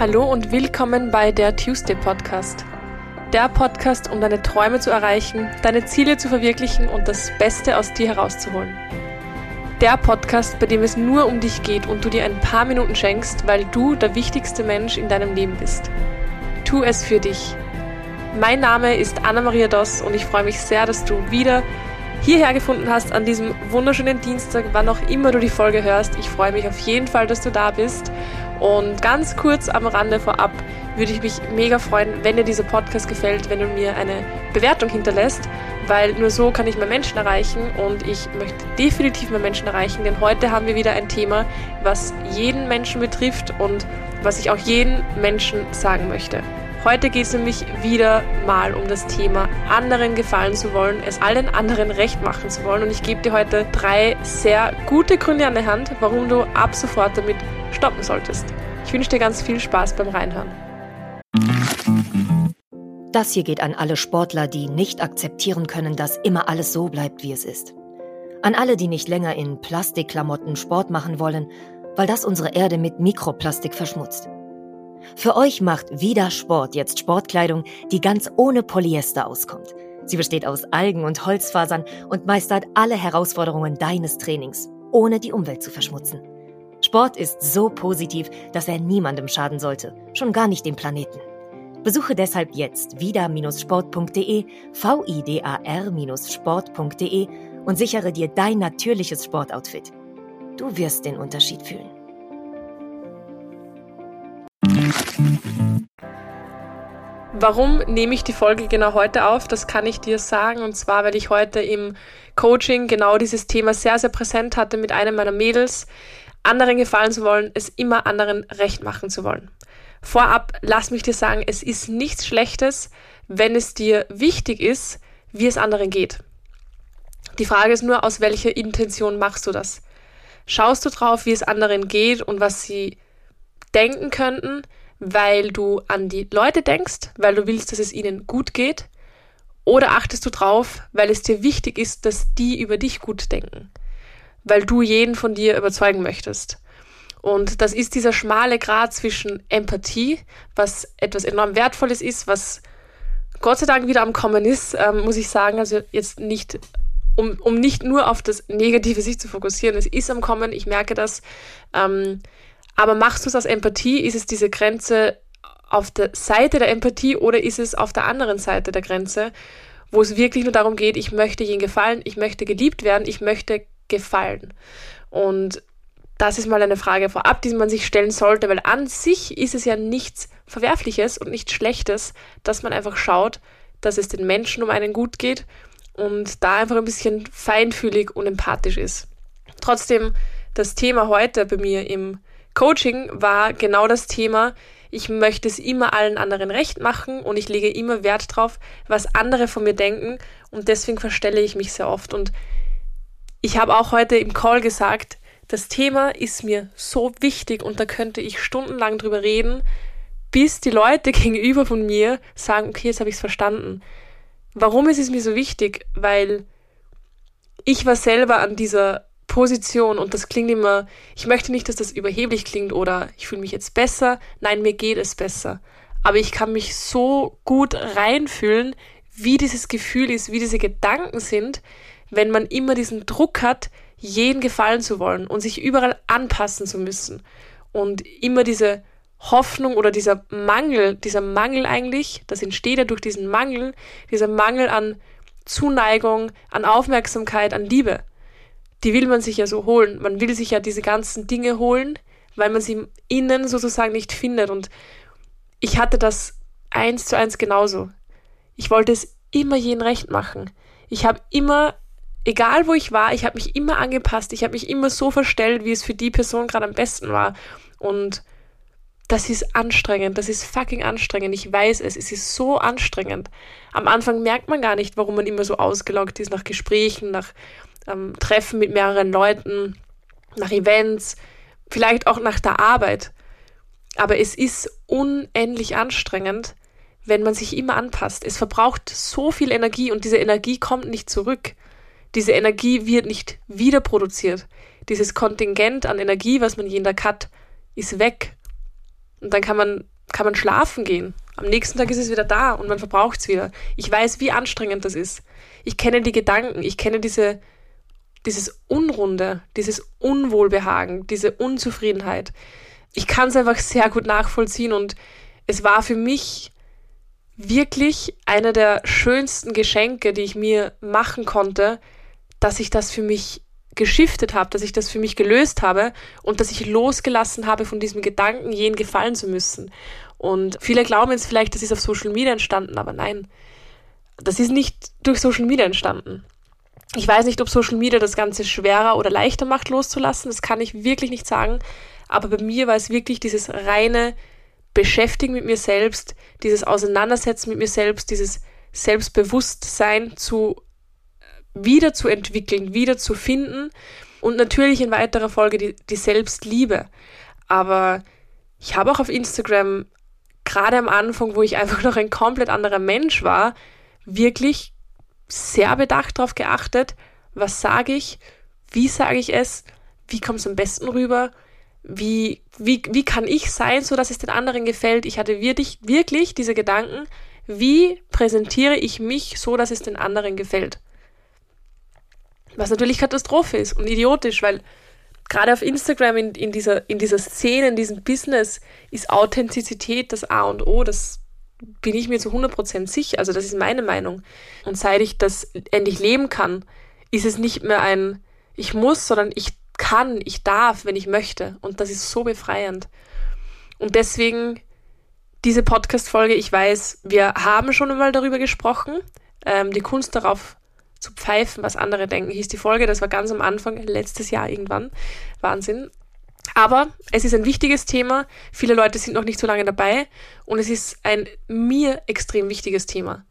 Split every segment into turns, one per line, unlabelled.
Hallo und willkommen bei der Tuesday Podcast. Der Podcast, um deine Träume zu erreichen, deine Ziele zu verwirklichen und das Beste aus dir herauszuholen. Der Podcast, bei dem es nur um dich geht und du dir ein paar Minuten schenkst, weil du der wichtigste Mensch in deinem Leben bist. Tu es für dich. Mein Name ist Anna-Maria Doss und ich freue mich sehr, dass du wieder hierher gefunden hast an diesem wunderschönen Dienstag, wann auch immer du die Folge hörst. Ich freue mich auf jeden Fall, dass du da bist. Und ganz kurz am Rande vorab würde ich mich mega freuen, wenn dir dieser Podcast gefällt, wenn du mir eine Bewertung hinterlässt, weil nur so kann ich mehr Menschen erreichen und ich möchte definitiv mehr Menschen erreichen, denn heute haben wir wieder ein Thema, was jeden Menschen betrifft und was ich auch jeden Menschen sagen möchte. Heute geht es nämlich wieder mal um das Thema anderen gefallen zu wollen, es allen anderen recht machen zu wollen. Und ich gebe dir heute drei sehr gute Gründe an der Hand, warum du ab sofort damit stoppen solltest. Ich wünsche dir ganz viel Spaß beim Reinhören.
Das hier geht an alle Sportler, die nicht akzeptieren können, dass immer alles so bleibt, wie es ist. An alle, die nicht länger in Plastikklamotten Sport machen wollen, weil das unsere Erde mit Mikroplastik verschmutzt. Für euch macht wieder Sport jetzt Sportkleidung, die ganz ohne Polyester auskommt. Sie besteht aus Algen und Holzfasern und meistert alle Herausforderungen deines Trainings, ohne die Umwelt zu verschmutzen. Sport ist so positiv, dass er niemandem schaden sollte, schon gar nicht dem Planeten. Besuche deshalb jetzt vida-sport.de, vidar-sport.de und sichere dir dein natürliches Sportoutfit. Du wirst den Unterschied fühlen.
Warum nehme ich die Folge genau heute auf? Das kann ich dir sagen. Und zwar, weil ich heute im Coaching genau dieses Thema sehr, sehr präsent hatte mit einem meiner Mädels. Anderen gefallen zu wollen, es immer anderen recht machen zu wollen. Vorab, lass mich dir sagen, es ist nichts Schlechtes, wenn es dir wichtig ist, wie es anderen geht. Die Frage ist nur, aus welcher Intention machst du das? Schaust du drauf, wie es anderen geht und was sie denken könnten, weil du an die Leute denkst, weil du willst, dass es ihnen gut geht? Oder achtest du drauf, weil es dir wichtig ist, dass die über dich gut denken? Weil du jeden von dir überzeugen möchtest. Und das ist dieser schmale Grad zwischen Empathie, was etwas enorm Wertvolles ist, was Gott sei Dank wieder am Kommen ist, ähm, muss ich sagen. Also jetzt nicht, um, um nicht nur auf das Negative sich zu fokussieren. Es ist am Kommen, ich merke das. Ähm, aber machst du es aus Empathie? Ist es diese Grenze auf der Seite der Empathie oder ist es auf der anderen Seite der Grenze, wo es wirklich nur darum geht, ich möchte ihnen gefallen, ich möchte geliebt werden, ich möchte gefallen. Und das ist mal eine Frage vorab, die man sich stellen sollte, weil an sich ist es ja nichts Verwerfliches und nichts Schlechtes, dass man einfach schaut, dass es den Menschen um einen gut geht und da einfach ein bisschen feinfühlig und empathisch ist. Trotzdem, das Thema heute bei mir im Coaching war genau das Thema, ich möchte es immer allen anderen recht machen und ich lege immer Wert drauf, was andere von mir denken und deswegen verstelle ich mich sehr oft. Und ich habe auch heute im Call gesagt, das Thema ist mir so wichtig und da könnte ich stundenlang drüber reden, bis die Leute gegenüber von mir sagen, okay, jetzt habe ich es verstanden. Warum ist es mir so wichtig? Weil ich war selber an dieser Position und das klingt immer, ich möchte nicht, dass das überheblich klingt oder ich fühle mich jetzt besser. Nein, mir geht es besser. Aber ich kann mich so gut reinfühlen, wie dieses Gefühl ist, wie diese Gedanken sind, wenn man immer diesen Druck hat, jeden gefallen zu wollen und sich überall anpassen zu müssen. Und immer diese Hoffnung oder dieser Mangel, dieser Mangel eigentlich, das entsteht ja durch diesen Mangel, dieser Mangel an Zuneigung, an Aufmerksamkeit, an Liebe die will man sich ja so holen. Man will sich ja diese ganzen Dinge holen, weil man sie innen sozusagen nicht findet. Und ich hatte das eins zu eins genauso. Ich wollte es immer jeden recht machen. Ich habe immer, egal wo ich war, ich habe mich immer angepasst. Ich habe mich immer so verstellt, wie es für die Person gerade am besten war. Und das ist anstrengend, das ist fucking anstrengend. Ich weiß es, es ist so anstrengend. Am Anfang merkt man gar nicht, warum man immer so ausgelockt ist nach Gesprächen, nach ähm, Treffen mit mehreren Leuten, nach Events, vielleicht auch nach der Arbeit. Aber es ist unendlich anstrengend, wenn man sich immer anpasst. Es verbraucht so viel Energie und diese Energie kommt nicht zurück. Diese Energie wird nicht wieder produziert. Dieses Kontingent an Energie, was man jeden Tag hat, ist weg. Und dann kann man, kann man schlafen gehen. Am nächsten Tag ist es wieder da und man verbraucht es wieder. Ich weiß, wie anstrengend das ist. Ich kenne die Gedanken, ich kenne diese, dieses Unrunde, dieses Unwohlbehagen, diese Unzufriedenheit. Ich kann es einfach sehr gut nachvollziehen und es war für mich wirklich einer der schönsten Geschenke, die ich mir machen konnte, dass ich das für mich geschiftet habe, dass ich das für mich gelöst habe und dass ich losgelassen habe von diesem Gedanken, jenen gefallen zu müssen. Und viele glauben jetzt vielleicht, das ist auf Social Media entstanden, aber nein, das ist nicht durch Social Media entstanden. Ich weiß nicht, ob Social Media das Ganze schwerer oder leichter macht, loszulassen. Das kann ich wirklich nicht sagen. Aber bei mir war es wirklich dieses reine Beschäftigen mit mir selbst, dieses Auseinandersetzen mit mir selbst, dieses Selbstbewusstsein zu wieder zu entwickeln, wieder zu finden und natürlich in weiterer Folge die, die Selbstliebe. Aber ich habe auch auf Instagram gerade am Anfang, wo ich einfach noch ein komplett anderer Mensch war, wirklich sehr bedacht darauf geachtet, was sage ich, wie sage ich es, wie kommt es am besten rüber, wie, wie, wie kann ich sein, so dass es den anderen gefällt. Ich hatte wirklich, wirklich diese Gedanken, wie präsentiere ich mich so, dass es den anderen gefällt. Was natürlich Katastrophe ist und idiotisch, weil gerade auf Instagram in, in, dieser, in dieser Szene, in diesem Business ist Authentizität das A und O. Das bin ich mir zu 100% sicher. Also das ist meine Meinung. Und seit ich das endlich leben kann, ist es nicht mehr ein ich muss, sondern ich kann, ich darf, wenn ich möchte. Und das ist so befreiend. Und deswegen diese Podcast-Folge, ich weiß, wir haben schon einmal darüber gesprochen, ähm, die Kunst darauf zu pfeifen, was andere denken, hieß die Folge. Das war ganz am Anfang, letztes Jahr irgendwann. Wahnsinn. Aber es ist ein wichtiges Thema. Viele Leute sind noch nicht so lange dabei und es ist ein mir extrem wichtiges Thema,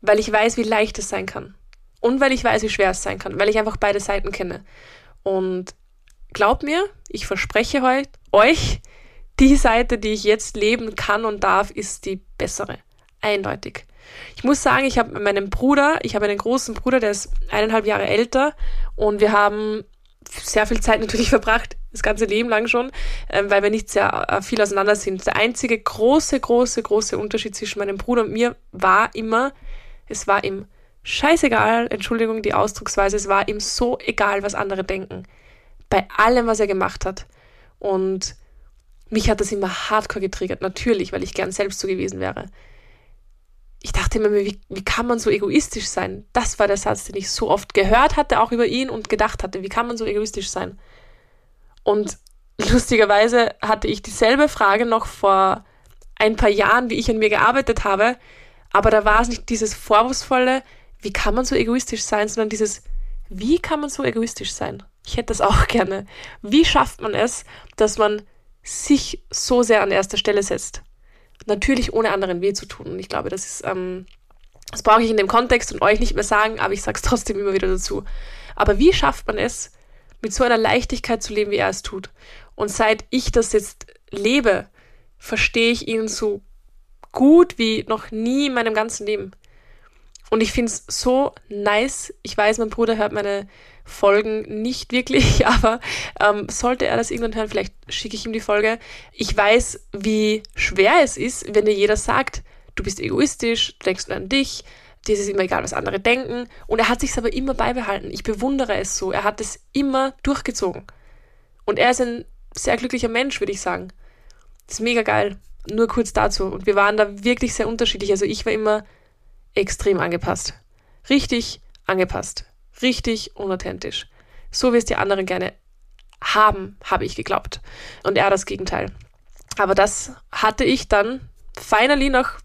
weil ich weiß, wie leicht es sein kann und weil ich weiß, wie schwer es sein kann, weil ich einfach beide Seiten kenne. Und glaub mir, ich verspreche euch, die Seite, die ich jetzt leben kann und darf, ist die bessere. Eindeutig. Ich muss sagen, ich habe meinen Bruder, ich habe einen großen Bruder, der ist eineinhalb Jahre älter und wir haben sehr viel Zeit natürlich verbracht, das ganze Leben lang schon, äh, weil wir nicht sehr äh, viel auseinander sind. Der einzige große, große, große Unterschied zwischen meinem Bruder und mir war immer, es war ihm scheißegal, Entschuldigung die Ausdrucksweise, es war ihm so egal, was andere denken. Bei allem, was er gemacht hat. Und mich hat das immer hardcore getriggert, natürlich, weil ich gern selbst so gewesen wäre ich dachte immer, wie, wie kann man so egoistisch sein? Das war der Satz, den ich so oft gehört hatte, auch über ihn und gedacht hatte, wie kann man so egoistisch sein? Und lustigerweise hatte ich dieselbe Frage noch vor ein paar Jahren, wie ich an mir gearbeitet habe, aber da war es nicht dieses vorwurfsvolle, wie kann man so egoistisch sein, sondern dieses, wie kann man so egoistisch sein? Ich hätte das auch gerne. Wie schafft man es, dass man sich so sehr an erster Stelle setzt? Natürlich ohne anderen weh zu tun. Und ich glaube, das ist, ähm, das brauche ich in dem Kontext und euch nicht mehr sagen, aber ich sage es trotzdem immer wieder dazu. Aber wie schafft man es, mit so einer Leichtigkeit zu leben, wie er es tut? Und seit ich das jetzt lebe, verstehe ich ihn so gut wie noch nie in meinem ganzen Leben. Und ich finde es so nice. Ich weiß, mein Bruder hört meine Folgen nicht wirklich, aber ähm, sollte er das irgendwann hören, vielleicht schicke ich ihm die Folge. Ich weiß, wie schwer es ist, wenn dir jeder sagt, du bist egoistisch, denkst nur an dich, dir ist es immer egal, was andere denken. Und er hat sich aber immer beibehalten. Ich bewundere es so. Er hat es immer durchgezogen. Und er ist ein sehr glücklicher Mensch, würde ich sagen. Das ist mega geil. Nur kurz dazu. Und wir waren da wirklich sehr unterschiedlich. Also ich war immer extrem angepasst. Richtig angepasst richtig unauthentisch. So wie es die anderen gerne haben, habe ich geglaubt. Und er das Gegenteil. Aber das hatte ich dann finally nach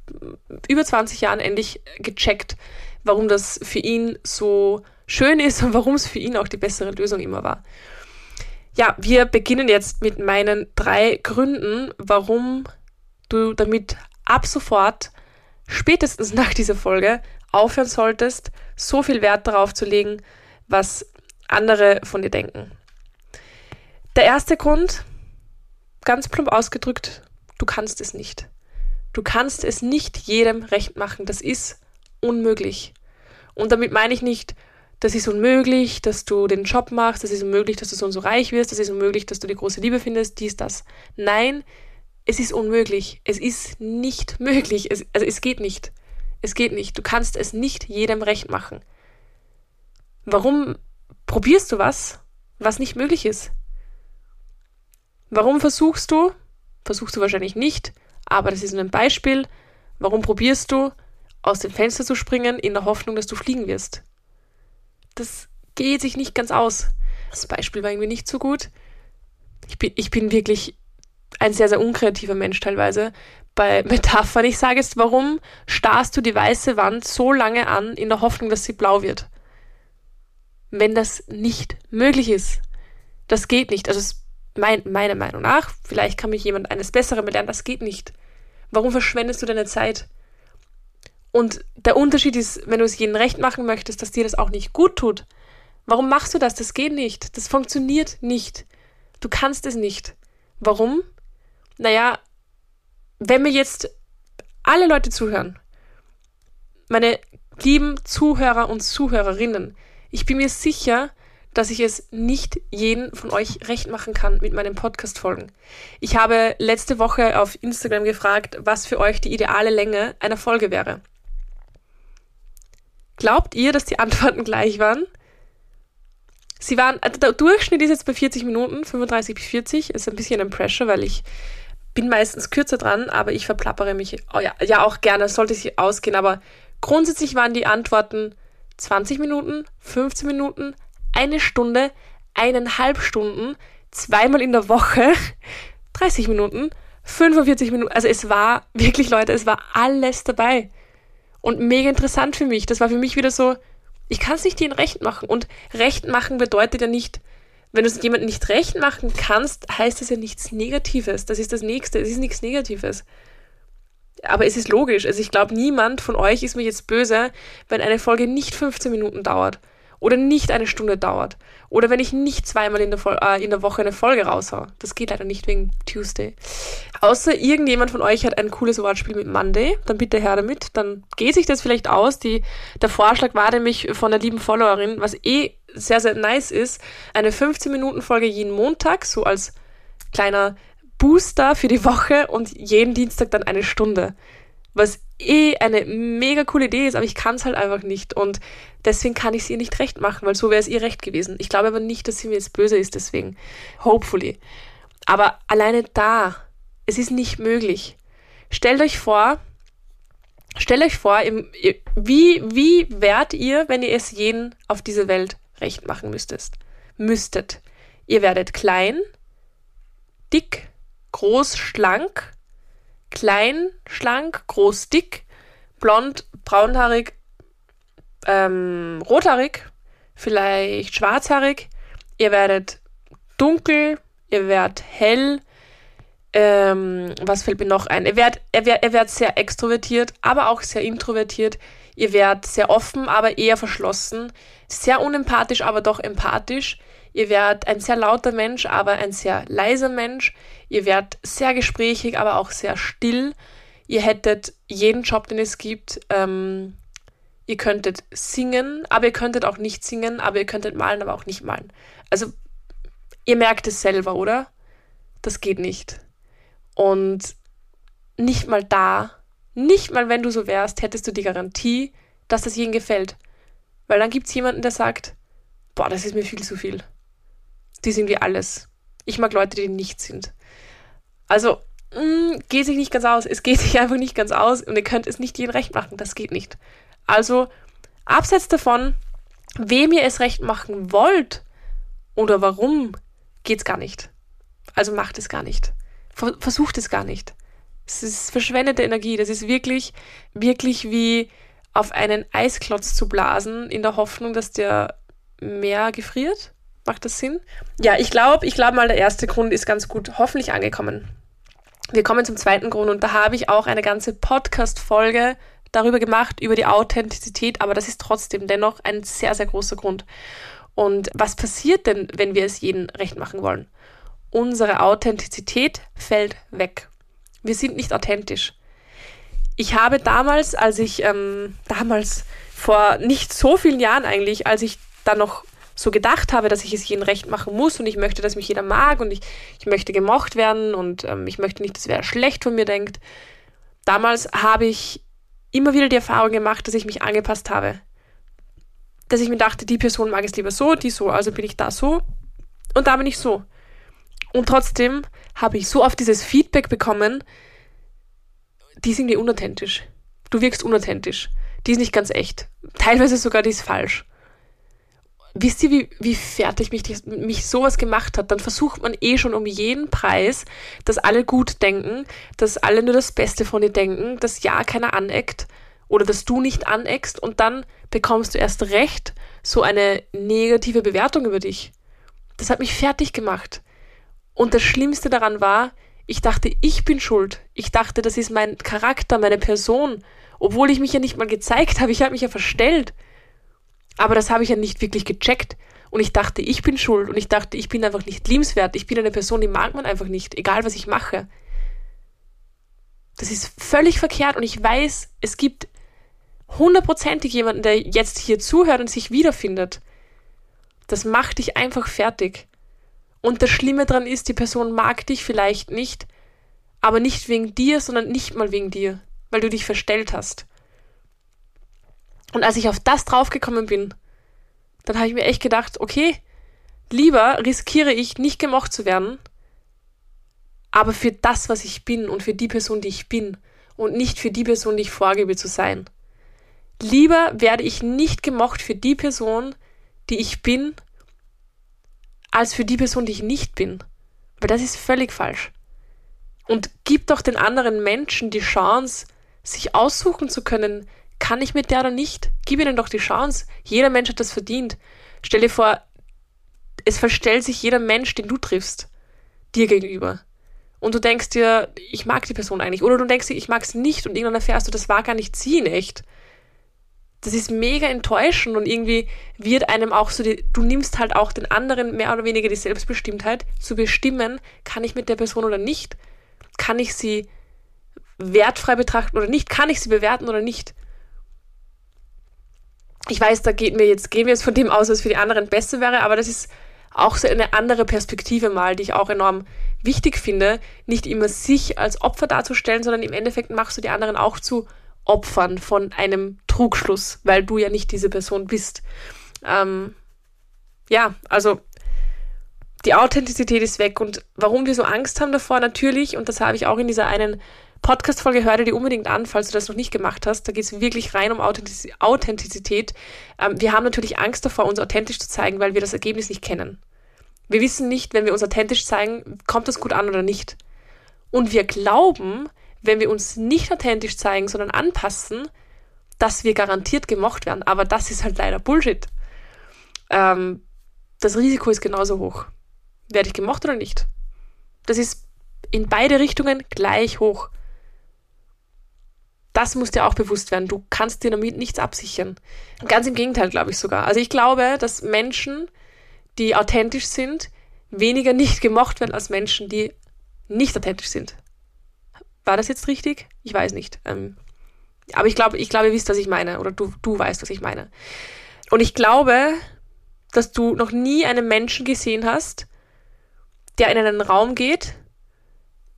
über 20 Jahren endlich gecheckt, warum das für ihn so schön ist und warum es für ihn auch die bessere Lösung immer war. Ja, wir beginnen jetzt mit meinen drei Gründen, warum du damit ab sofort, spätestens nach dieser Folge, aufhören solltest, so viel Wert darauf zu legen, was andere von dir denken. Der erste Grund, ganz plump ausgedrückt, du kannst es nicht. Du kannst es nicht jedem recht machen. Das ist unmöglich. Und damit meine ich nicht, das ist unmöglich, dass du den Job machst, das ist unmöglich, dass du so und so reich wirst, das ist unmöglich, dass du die große Liebe findest, dies, das. Nein, es ist unmöglich. Es ist nicht möglich. Es, also es geht nicht. Es geht nicht. Du kannst es nicht jedem recht machen. Warum probierst du was, was nicht möglich ist? Warum versuchst du, versuchst du wahrscheinlich nicht, aber das ist nur ein Beispiel, warum probierst du, aus dem Fenster zu springen, in der Hoffnung, dass du fliegen wirst? Das geht sich nicht ganz aus. Das Beispiel war irgendwie nicht so gut. Ich bin, ich bin wirklich ein sehr, sehr unkreativer Mensch teilweise bei Metaphern. Ich sage jetzt, warum starrst du die weiße Wand so lange an, in der Hoffnung, dass sie blau wird? Wenn das nicht möglich ist. Das geht nicht. Also mein, meiner Meinung nach, vielleicht kann mich jemand eines Besseren belehren, das geht nicht. Warum verschwendest du deine Zeit? Und der Unterschied ist, wenn du es jedem recht machen möchtest, dass dir das auch nicht gut tut. Warum machst du das? Das geht nicht. Das funktioniert nicht. Du kannst es nicht. Warum? Naja, wenn mir jetzt alle Leute zuhören, meine lieben Zuhörer und Zuhörerinnen, ich bin mir sicher, dass ich es nicht jeden von euch recht machen kann mit meinen Podcast-Folgen. Ich habe letzte Woche auf Instagram gefragt, was für euch die ideale Länge einer Folge wäre. Glaubt ihr, dass die Antworten gleich waren? Sie waren, also der Durchschnitt ist jetzt bei 40 Minuten, 35 bis 40, ist ein bisschen ein Pressure, weil ich bin meistens kürzer dran, aber ich verplappere mich oh ja, ja auch gerne, sollte sich ausgehen, aber grundsätzlich waren die Antworten 20 Minuten, 15 Minuten, eine Stunde, eineinhalb Stunden, zweimal in der Woche, 30 Minuten, 45 Minuten. Also es war wirklich, Leute, es war alles dabei. Und mega interessant für mich. Das war für mich wieder so, ich kann es nicht ihnen recht machen. Und recht machen bedeutet ja nicht, wenn du es jemandem nicht recht machen kannst, heißt das ja nichts Negatives. Das ist das Nächste. Es ist nichts Negatives. Aber es ist logisch. Also ich glaube, niemand von euch ist mir jetzt böse, wenn eine Folge nicht 15 Minuten dauert oder nicht eine Stunde dauert oder wenn ich nicht zweimal in der, äh, in der Woche eine Folge raushau. Das geht leider nicht wegen Tuesday. Außer irgendjemand von euch hat ein cooles Wortspiel mit Monday, dann bitte her damit. Dann geht sich das vielleicht aus. Die, der Vorschlag war nämlich von der lieben Followerin, was eh sehr, sehr nice ist, eine 15-Minuten-Folge jeden Montag, so als kleiner Booster für die Woche und jeden Dienstag dann eine Stunde was eh eine mega coole Idee ist, aber ich kann es halt einfach nicht und deswegen kann ich es ihr nicht recht machen, weil so wäre es ihr recht gewesen. Ich glaube aber nicht, dass sie mir jetzt böse ist, deswegen. Hopefully. Aber alleine da, es ist nicht möglich. Stellt euch vor, stellt euch vor, wie, wie wärt ihr, wenn ihr es jeden auf dieser Welt recht machen müsstet? Müsstet. Ihr werdet klein, dick, groß, schlank, klein, schlank, groß, dick, blond, braunhaarig, ähm, rothaarig, vielleicht schwarzhaarig. Ihr werdet dunkel, ihr werdet hell. Ähm, was fällt mir noch ein? Ihr werdet, ihr, werdet, ihr werdet sehr extrovertiert, aber auch sehr introvertiert. Ihr werdet sehr offen, aber eher verschlossen. Sehr unempathisch, aber doch empathisch. Ihr werdet ein sehr lauter Mensch, aber ein sehr leiser Mensch. Ihr werdet sehr gesprächig, aber auch sehr still. Ihr hättet jeden Job, den es gibt. Ähm, ihr könntet singen, aber ihr könntet auch nicht singen, aber ihr könntet malen, aber auch nicht malen. Also, ihr merkt es selber, oder? Das geht nicht. Und nicht mal da, nicht mal wenn du so wärst, hättest du die Garantie, dass das jedem gefällt. Weil dann gibt es jemanden, der sagt, boah, das ist mir viel zu viel die sind wie alles. Ich mag Leute, die nicht sind. Also, mh, mm, geht sich nicht ganz aus. Es geht sich einfach nicht ganz aus und ihr könnt es nicht jedem recht machen. Das geht nicht. Also, abseits davon, wem ihr es recht machen wollt oder warum, geht's gar nicht. Also macht es gar nicht. Versucht es gar nicht. Es ist verschwendete Energie. Das ist wirklich, wirklich wie auf einen Eisklotz zu blasen, in der Hoffnung, dass der mehr gefriert. Macht das Sinn? Ja, ich glaube, ich glaube mal, der erste Grund ist ganz gut hoffentlich angekommen. Wir kommen zum zweiten Grund und da habe ich auch eine ganze Podcast-Folge darüber gemacht, über die Authentizität, aber das ist trotzdem dennoch ein sehr, sehr großer Grund. Und was passiert denn, wenn wir es jedem recht machen wollen? Unsere Authentizität fällt weg. Wir sind nicht authentisch. Ich habe damals, als ich, ähm, damals vor nicht so vielen Jahren eigentlich, als ich da noch so gedacht habe, dass ich es jedem recht machen muss und ich möchte, dass mich jeder mag und ich, ich möchte gemocht werden und ähm, ich möchte nicht, dass wer schlecht von mir denkt. Damals habe ich immer wieder die Erfahrung gemacht, dass ich mich angepasst habe. Dass ich mir dachte, die Person mag es lieber so, die so, also bin ich da so und da bin ich so. Und trotzdem habe ich so oft dieses Feedback bekommen, die ist irgendwie unauthentisch. Du wirkst unauthentisch. Die ist nicht ganz echt. Teilweise sogar, die ist falsch. Wisst ihr, wie, wie fertig mich, mich sowas gemacht hat? Dann versucht man eh schon um jeden Preis, dass alle gut denken, dass alle nur das Beste von dir denken, dass ja keiner aneckt oder dass du nicht aneckst und dann bekommst du erst recht so eine negative Bewertung über dich. Das hat mich fertig gemacht. Und das Schlimmste daran war, ich dachte, ich bin schuld. Ich dachte, das ist mein Charakter, meine Person. Obwohl ich mich ja nicht mal gezeigt habe, ich habe mich ja verstellt. Aber das habe ich ja nicht wirklich gecheckt. Und ich dachte, ich bin schuld. Und ich dachte, ich bin einfach nicht liebenswert. Ich bin eine Person, die mag man einfach nicht, egal was ich mache. Das ist völlig verkehrt. Und ich weiß, es gibt hundertprozentig jemanden, der jetzt hier zuhört und sich wiederfindet. Das macht dich einfach fertig. Und das Schlimme daran ist, die Person mag dich vielleicht nicht, aber nicht wegen dir, sondern nicht mal wegen dir, weil du dich verstellt hast. Und als ich auf das draufgekommen bin, dann habe ich mir echt gedacht, okay, lieber riskiere ich nicht gemocht zu werden, aber für das, was ich bin und für die Person, die ich bin und nicht für die Person, die ich vorgebe zu sein. Lieber werde ich nicht gemocht für die Person, die ich bin als für die Person, die ich nicht bin. Weil das ist völlig falsch. Und gib doch den anderen Menschen die Chance, sich aussuchen zu können, kann ich mit der oder nicht? Gib ihnen doch die Chance. Jeder Mensch hat das verdient. Stell dir vor, es verstellt sich jeder Mensch, den du triffst, dir gegenüber. Und du denkst dir, ich mag die Person eigentlich. Oder du denkst dir, ich mag sie nicht und irgendwann erfährst du, das war gar nicht sie in echt das ist mega enttäuschend und irgendwie wird einem auch so, die, du nimmst halt auch den anderen mehr oder weniger die Selbstbestimmtheit zu bestimmen, kann ich mit der Person oder nicht? Kann ich sie wertfrei betrachten oder nicht? Kann ich sie bewerten oder nicht? Ich weiß, da geht mir jetzt, gehen wir jetzt von dem aus, was für die anderen besser wäre, aber das ist auch so eine andere Perspektive mal, die ich auch enorm wichtig finde, nicht immer sich als Opfer darzustellen, sondern im Endeffekt machst du die anderen auch zu Opfern von einem Trugschluss, weil du ja nicht diese Person bist. Ähm, ja, also die Authentizität ist weg und warum wir so Angst haben davor, natürlich, und das habe ich auch in dieser einen Podcast-Folge, hör dir die unbedingt an, falls du das noch nicht gemacht hast. Da geht es wirklich rein um Authentiz Authentizität. Ähm, wir haben natürlich Angst davor, uns authentisch zu zeigen, weil wir das Ergebnis nicht kennen. Wir wissen nicht, wenn wir uns authentisch zeigen, kommt das gut an oder nicht. Und wir glauben, wenn wir uns nicht authentisch zeigen, sondern anpassen, dass wir garantiert gemocht werden. Aber das ist halt leider Bullshit. Ähm, das Risiko ist genauso hoch. Werde ich gemocht oder nicht? Das ist in beide Richtungen gleich hoch. Das muss dir auch bewusst werden. Du kannst dir damit nichts absichern. Ganz im Gegenteil, glaube ich sogar. Also ich glaube, dass Menschen, die authentisch sind, weniger nicht gemocht werden als Menschen, die nicht authentisch sind. War das jetzt richtig? Ich weiß nicht. Ähm, aber ich glaube, ich glaube, ihr wisst, was ich meine. Oder du, du weißt, was ich meine. Und ich glaube, dass du noch nie einen Menschen gesehen hast, der in einen Raum geht,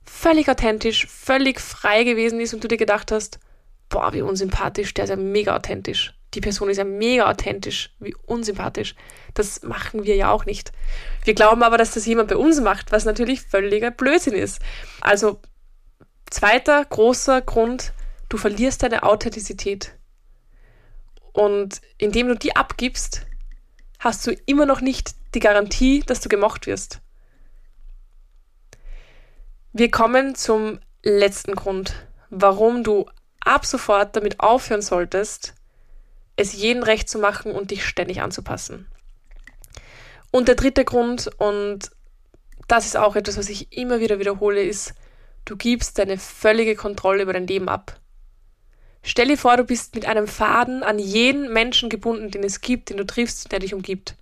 völlig authentisch, völlig frei gewesen ist und du dir gedacht hast, boah, wie unsympathisch, der ist ja mega authentisch. Die Person ist ja mega authentisch, wie unsympathisch. Das machen wir ja auch nicht. Wir glauben aber, dass das jemand bei uns macht, was natürlich völliger Blödsinn ist. Also Zweiter großer Grund, du verlierst deine Authentizität. Und indem du die abgibst, hast du immer noch nicht die Garantie, dass du gemocht wirst. Wir kommen zum letzten Grund, warum du ab sofort damit aufhören solltest, es jedem recht zu machen und dich ständig anzupassen. Und der dritte Grund, und das ist auch etwas, was ich immer wieder wiederhole, ist, Du gibst deine völlige Kontrolle über dein Leben ab. Stell dir vor, du bist mit einem Faden an jeden Menschen gebunden, den es gibt, den du triffst, der dich umgibt.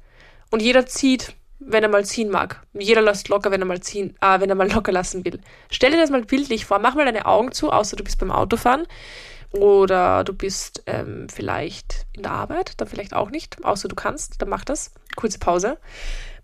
Und jeder zieht, wenn er mal ziehen mag. Jeder lässt locker, wenn er mal ziehen, äh, wenn er mal locker lassen will. Stell dir das mal bildlich vor. Mach mal deine Augen zu, außer du bist beim Autofahren oder du bist ähm, vielleicht in der Arbeit, dann vielleicht auch nicht, außer du kannst, dann mach das. kurze Pause.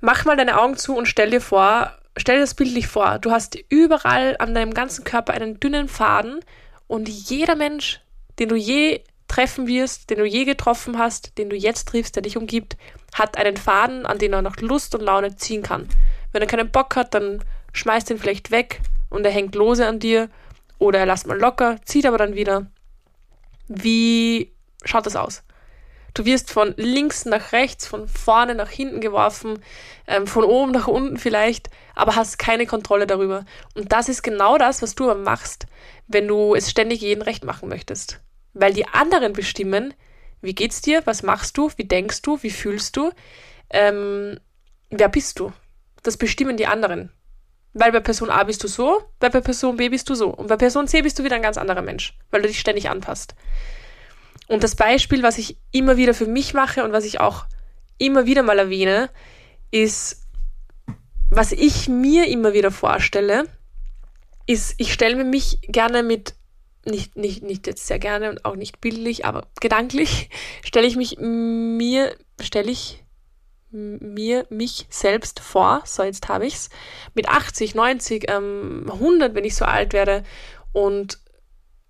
Mach mal deine Augen zu und stell dir vor, stell dir das bildlich vor. Du hast überall an deinem ganzen Körper einen dünnen Faden und jeder Mensch, den du je treffen wirst, den du je getroffen hast, den du jetzt triffst, der dich umgibt, hat einen Faden, an den er noch Lust und Laune ziehen kann. Wenn er keinen Bock hat, dann schmeißt ihn vielleicht weg und er hängt lose an dir oder er lässt mal locker, zieht aber dann wieder. Wie schaut das aus? Du wirst von links nach rechts, von vorne nach hinten geworfen, ähm, von oben nach unten vielleicht, aber hast keine Kontrolle darüber. Und das ist genau das, was du aber machst, wenn du es ständig jeden recht machen möchtest. Weil die anderen bestimmen, wie geht's dir, was machst du, wie denkst du, wie fühlst du, ähm, wer bist du. Das bestimmen die anderen. Weil bei Person A bist du so, weil bei Person B bist du so. Und bei Person C bist du wieder ein ganz anderer Mensch, weil du dich ständig anpasst. Und das Beispiel, was ich immer wieder für mich mache und was ich auch immer wieder mal erwähne, ist, was ich mir immer wieder vorstelle, ist, ich stelle mir mich gerne mit, nicht, nicht, nicht jetzt sehr gerne und auch nicht bildlich, aber gedanklich, stelle ich mich mir, stelle ich mir mich selbst vor, so jetzt habe ich es, mit 80, 90, ähm, 100, wenn ich so alt werde und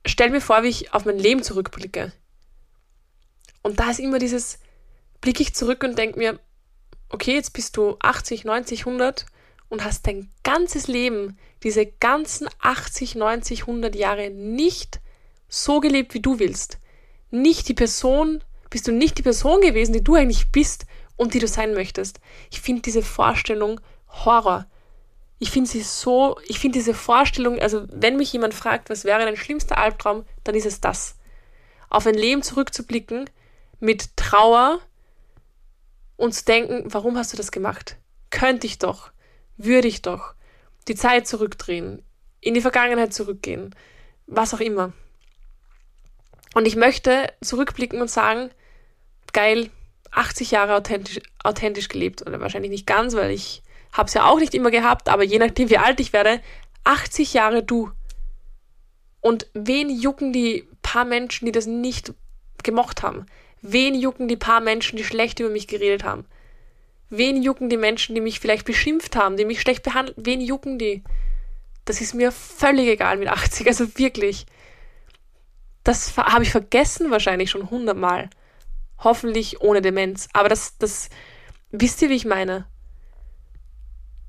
stelle mir vor, wie ich auf mein Leben zurückblicke. Und da ist immer dieses, blicke ich zurück und denke mir, okay, jetzt bist du 80, 90, 100 und hast dein ganzes Leben, diese ganzen 80, 90, 100 Jahre nicht so gelebt, wie du willst. Nicht die Person, bist du nicht die Person gewesen, die du eigentlich bist und die du sein möchtest. Ich finde diese Vorstellung Horror. Ich finde sie so, ich finde diese Vorstellung, also wenn mich jemand fragt, was wäre dein schlimmster Albtraum, dann ist es das. Auf ein Leben zurückzublicken, mit Trauer und zu denken, warum hast du das gemacht? Könnte ich doch, würde ich doch, die Zeit zurückdrehen, in die Vergangenheit zurückgehen, was auch immer. Und ich möchte zurückblicken und sagen, geil, 80 Jahre authentisch, authentisch gelebt. Oder wahrscheinlich nicht ganz, weil ich habe es ja auch nicht immer gehabt, aber je nachdem, wie alt ich werde, 80 Jahre du. Und wen jucken die paar Menschen, die das nicht gemocht haben? Wen jucken die paar Menschen, die schlecht über mich geredet haben? Wen jucken die Menschen, die mich vielleicht beschimpft haben, die mich schlecht behandelt? Wen jucken die? Das ist mir völlig egal mit 80, also wirklich. Das habe ich vergessen wahrscheinlich schon hundertmal. Hoffentlich ohne Demenz. Aber das, das, wisst ihr, wie ich meine?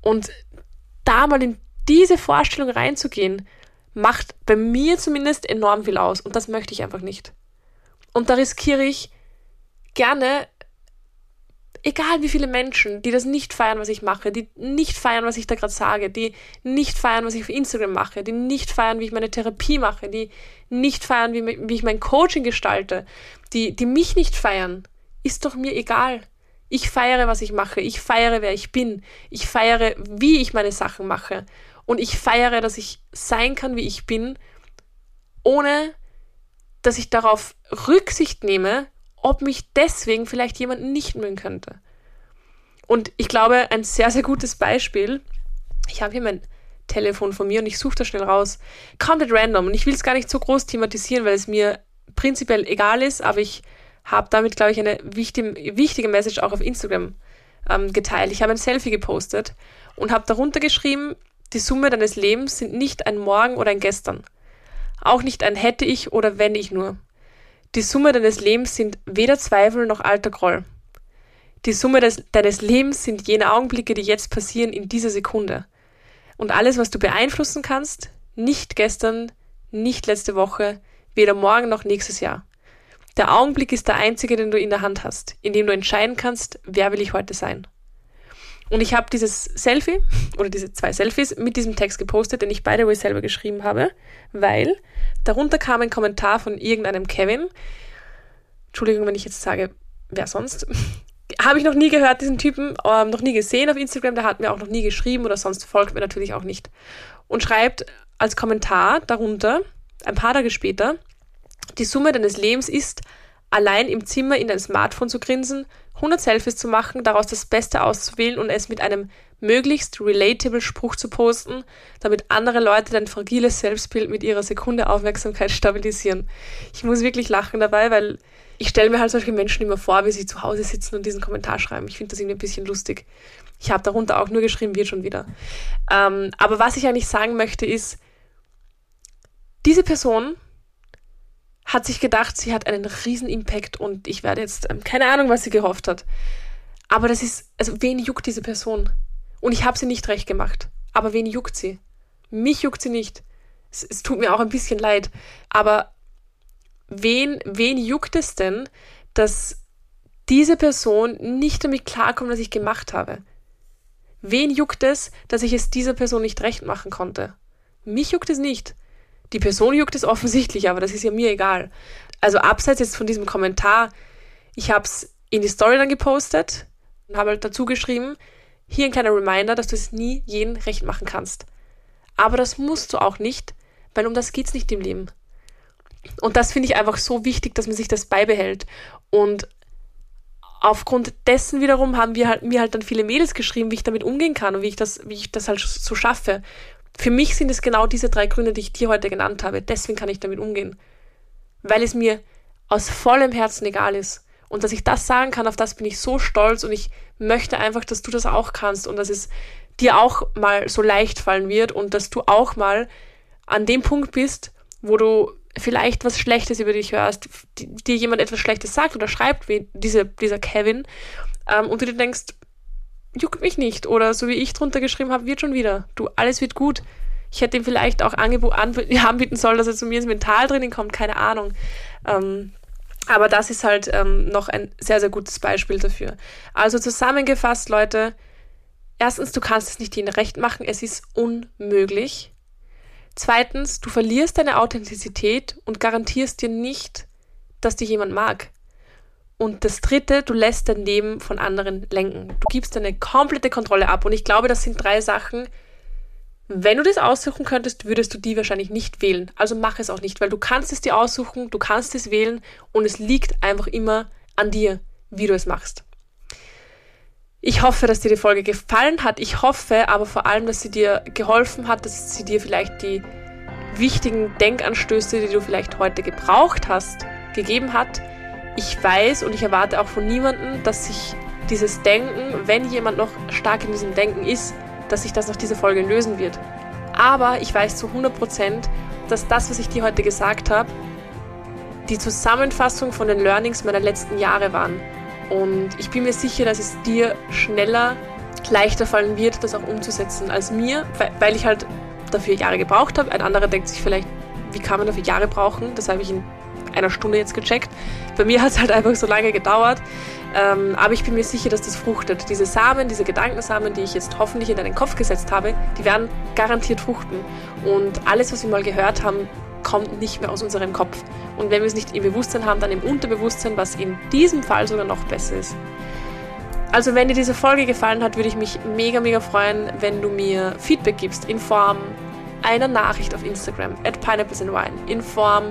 Und da mal in diese Vorstellung reinzugehen, macht bei mir zumindest enorm viel aus. Und das möchte ich einfach nicht. Und da riskiere ich, gerne, egal wie viele Menschen, die das nicht feiern, was ich mache, die nicht feiern, was ich da gerade sage, die nicht feiern, was ich auf Instagram mache, die nicht feiern, wie ich meine Therapie mache, die nicht feiern, wie, wie ich mein Coaching gestalte, die, die mich nicht feiern, ist doch mir egal. Ich feiere, was ich mache. Ich feiere, wer ich bin. Ich feiere, wie ich meine Sachen mache. Und ich feiere, dass ich sein kann, wie ich bin, ohne dass ich darauf Rücksicht nehme, ob mich deswegen vielleicht jemand nicht mögen könnte. Und ich glaube, ein sehr, sehr gutes Beispiel, ich habe hier mein Telefon von mir und ich suche das schnell raus, komplett random. Und ich will es gar nicht so groß thematisieren, weil es mir prinzipiell egal ist, aber ich habe damit, glaube ich, eine wichtige, wichtige Message auch auf Instagram ähm, geteilt. Ich habe ein Selfie gepostet und habe darunter geschrieben, die Summe deines Lebens sind nicht ein Morgen oder ein Gestern. Auch nicht ein hätte ich oder wenn ich nur. Die Summe deines Lebens sind weder Zweifel noch alter Groll. Die Summe des, deines Lebens sind jene Augenblicke, die jetzt passieren in dieser Sekunde. Und alles, was du beeinflussen kannst, nicht gestern, nicht letzte Woche, weder morgen noch nächstes Jahr. Der Augenblick ist der einzige, den du in der Hand hast, in dem du entscheiden kannst, wer will ich heute sein. Und ich habe dieses Selfie oder diese zwei Selfies mit diesem Text gepostet, den ich by the way selber geschrieben habe, weil darunter kam ein Kommentar von irgendeinem Kevin. Entschuldigung, wenn ich jetzt sage, wer sonst. habe ich noch nie gehört, diesen Typen, ähm, noch nie gesehen auf Instagram, der hat mir auch noch nie geschrieben oder sonst folgt mir natürlich auch nicht. Und schreibt als Kommentar darunter, ein paar Tage später, die Summe deines Lebens ist, allein im Zimmer in dein Smartphone zu grinsen 100 Selfies zu machen, daraus das Beste auszuwählen und es mit einem möglichst relatable Spruch zu posten, damit andere Leute dein fragiles Selbstbild mit ihrer Sekunde Aufmerksamkeit stabilisieren. Ich muss wirklich lachen dabei, weil ich stelle mir halt solche Menschen immer vor, wie sie zu Hause sitzen und diesen Kommentar schreiben. Ich finde das irgendwie ein bisschen lustig. Ich habe darunter auch nur geschrieben, wird schon wieder. Ähm, aber was ich eigentlich sagen möchte, ist, diese Person hat sich gedacht, sie hat einen riesen Impact und ich werde jetzt, ähm, keine Ahnung, was sie gehofft hat. Aber das ist, also wen juckt diese Person? Und ich habe sie nicht recht gemacht. Aber wen juckt sie? Mich juckt sie nicht. Es, es tut mir auch ein bisschen leid. Aber wen, wen juckt es denn, dass diese Person nicht damit klarkommt, was ich gemacht habe? Wen juckt es, dass ich es dieser Person nicht recht machen konnte? Mich juckt es nicht. Die Person juckt es offensichtlich, aber das ist ja mir egal. Also abseits jetzt von diesem Kommentar, ich habe es in die Story dann gepostet und habe halt dazu geschrieben, hier ein kleiner Reminder, dass du es nie jeden recht machen kannst. Aber das musst du auch nicht, weil um das geht's nicht im Leben. Und das finde ich einfach so wichtig, dass man sich das beibehält. Und aufgrund dessen wiederum haben wir halt, mir halt dann viele Mädels geschrieben, wie ich damit umgehen kann und wie ich das, wie ich das halt so schaffe. Für mich sind es genau diese drei Gründe, die ich dir heute genannt habe. Deswegen kann ich damit umgehen. Weil es mir aus vollem Herzen egal ist. Und dass ich das sagen kann, auf das bin ich so stolz und ich möchte einfach, dass du das auch kannst und dass es dir auch mal so leicht fallen wird und dass du auch mal an dem Punkt bist, wo du vielleicht was Schlechtes über dich hörst, dir jemand etwas Schlechtes sagt oder schreibt, wie diese, dieser Kevin, ähm, und du dir denkst, juckt mich nicht. Oder so wie ich drunter geschrieben habe, wird schon wieder. Du, alles wird gut. Ich hätte ihm vielleicht auch Angebot anbieten sollen, dass er zu mir ins Mentaltraining kommt, keine Ahnung. Ähm, aber das ist halt ähm, noch ein sehr, sehr gutes Beispiel dafür. Also zusammengefasst, Leute, erstens, du kannst es nicht jedem recht machen, es ist unmöglich. Zweitens, du verlierst deine Authentizität und garantierst dir nicht, dass dich jemand mag. Und das dritte, du lässt dein Leben von anderen lenken. Du gibst deine komplette Kontrolle ab. Und ich glaube, das sind drei Sachen. Wenn du das aussuchen könntest, würdest du die wahrscheinlich nicht wählen. Also mach es auch nicht, weil du kannst es dir aussuchen, du kannst es wählen und es liegt einfach immer an dir, wie du es machst. Ich hoffe, dass dir die Folge gefallen hat. Ich hoffe aber vor allem, dass sie dir geholfen hat, dass sie dir vielleicht die wichtigen Denkanstöße, die du vielleicht heute gebraucht hast, gegeben hat. Ich weiß und ich erwarte auch von niemandem, dass sich dieses Denken, wenn jemand noch stark in diesem Denken ist, dass sich das nach dieser Folge lösen wird. Aber ich weiß zu 100 Prozent, dass das, was ich dir heute gesagt habe, die Zusammenfassung von den Learnings meiner letzten Jahre waren. Und ich bin mir sicher, dass es dir schneller, leichter fallen wird, das auch umzusetzen als mir, weil ich halt dafür Jahre gebraucht habe. Ein anderer denkt sich vielleicht, wie kann man dafür Jahre brauchen? Das habe ich in einer Stunde jetzt gecheckt. Bei mir hat es halt einfach so lange gedauert. Ähm, aber ich bin mir sicher, dass das fruchtet. Diese Samen, diese Gedankensamen, die ich jetzt hoffentlich in deinen Kopf gesetzt habe, die werden garantiert fruchten. Und alles, was wir mal gehört haben, kommt nicht mehr aus unserem Kopf. Und wenn wir es nicht im Bewusstsein haben, dann im Unterbewusstsein, was in diesem Fall sogar noch besser ist. Also wenn dir diese Folge gefallen hat, würde ich mich mega, mega freuen, wenn du mir Feedback gibst in Form einer Nachricht auf Instagram, at pineapplesandwine, in Form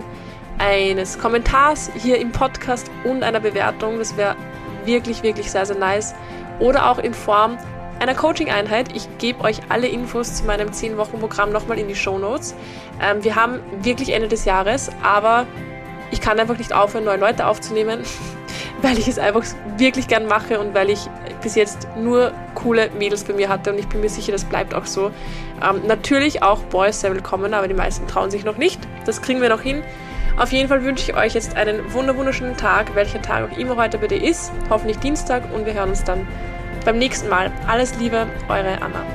eines Kommentars hier im Podcast und einer Bewertung. Das wäre wirklich, wirklich sehr, sehr nice. Oder auch in Form einer Coaching-Einheit. Ich gebe euch alle Infos zu meinem 10-Wochen-Programm nochmal in die Show Notes. Ähm, wir haben wirklich Ende des Jahres, aber ich kann einfach nicht aufhören, neue Leute aufzunehmen, weil ich es einfach wirklich gern mache und weil ich bis jetzt nur coole Mädels bei mir hatte und ich bin mir sicher, das bleibt auch so. Ähm, natürlich auch Boys sehr willkommen, aber die meisten trauen sich noch nicht. Das kriegen wir noch hin. Auf jeden Fall wünsche ich euch jetzt einen wunderschönen Tag, welcher Tag auch immer heute bei dir ist. Hoffentlich Dienstag und wir hören uns dann beim nächsten Mal. Alles Liebe, eure Anna.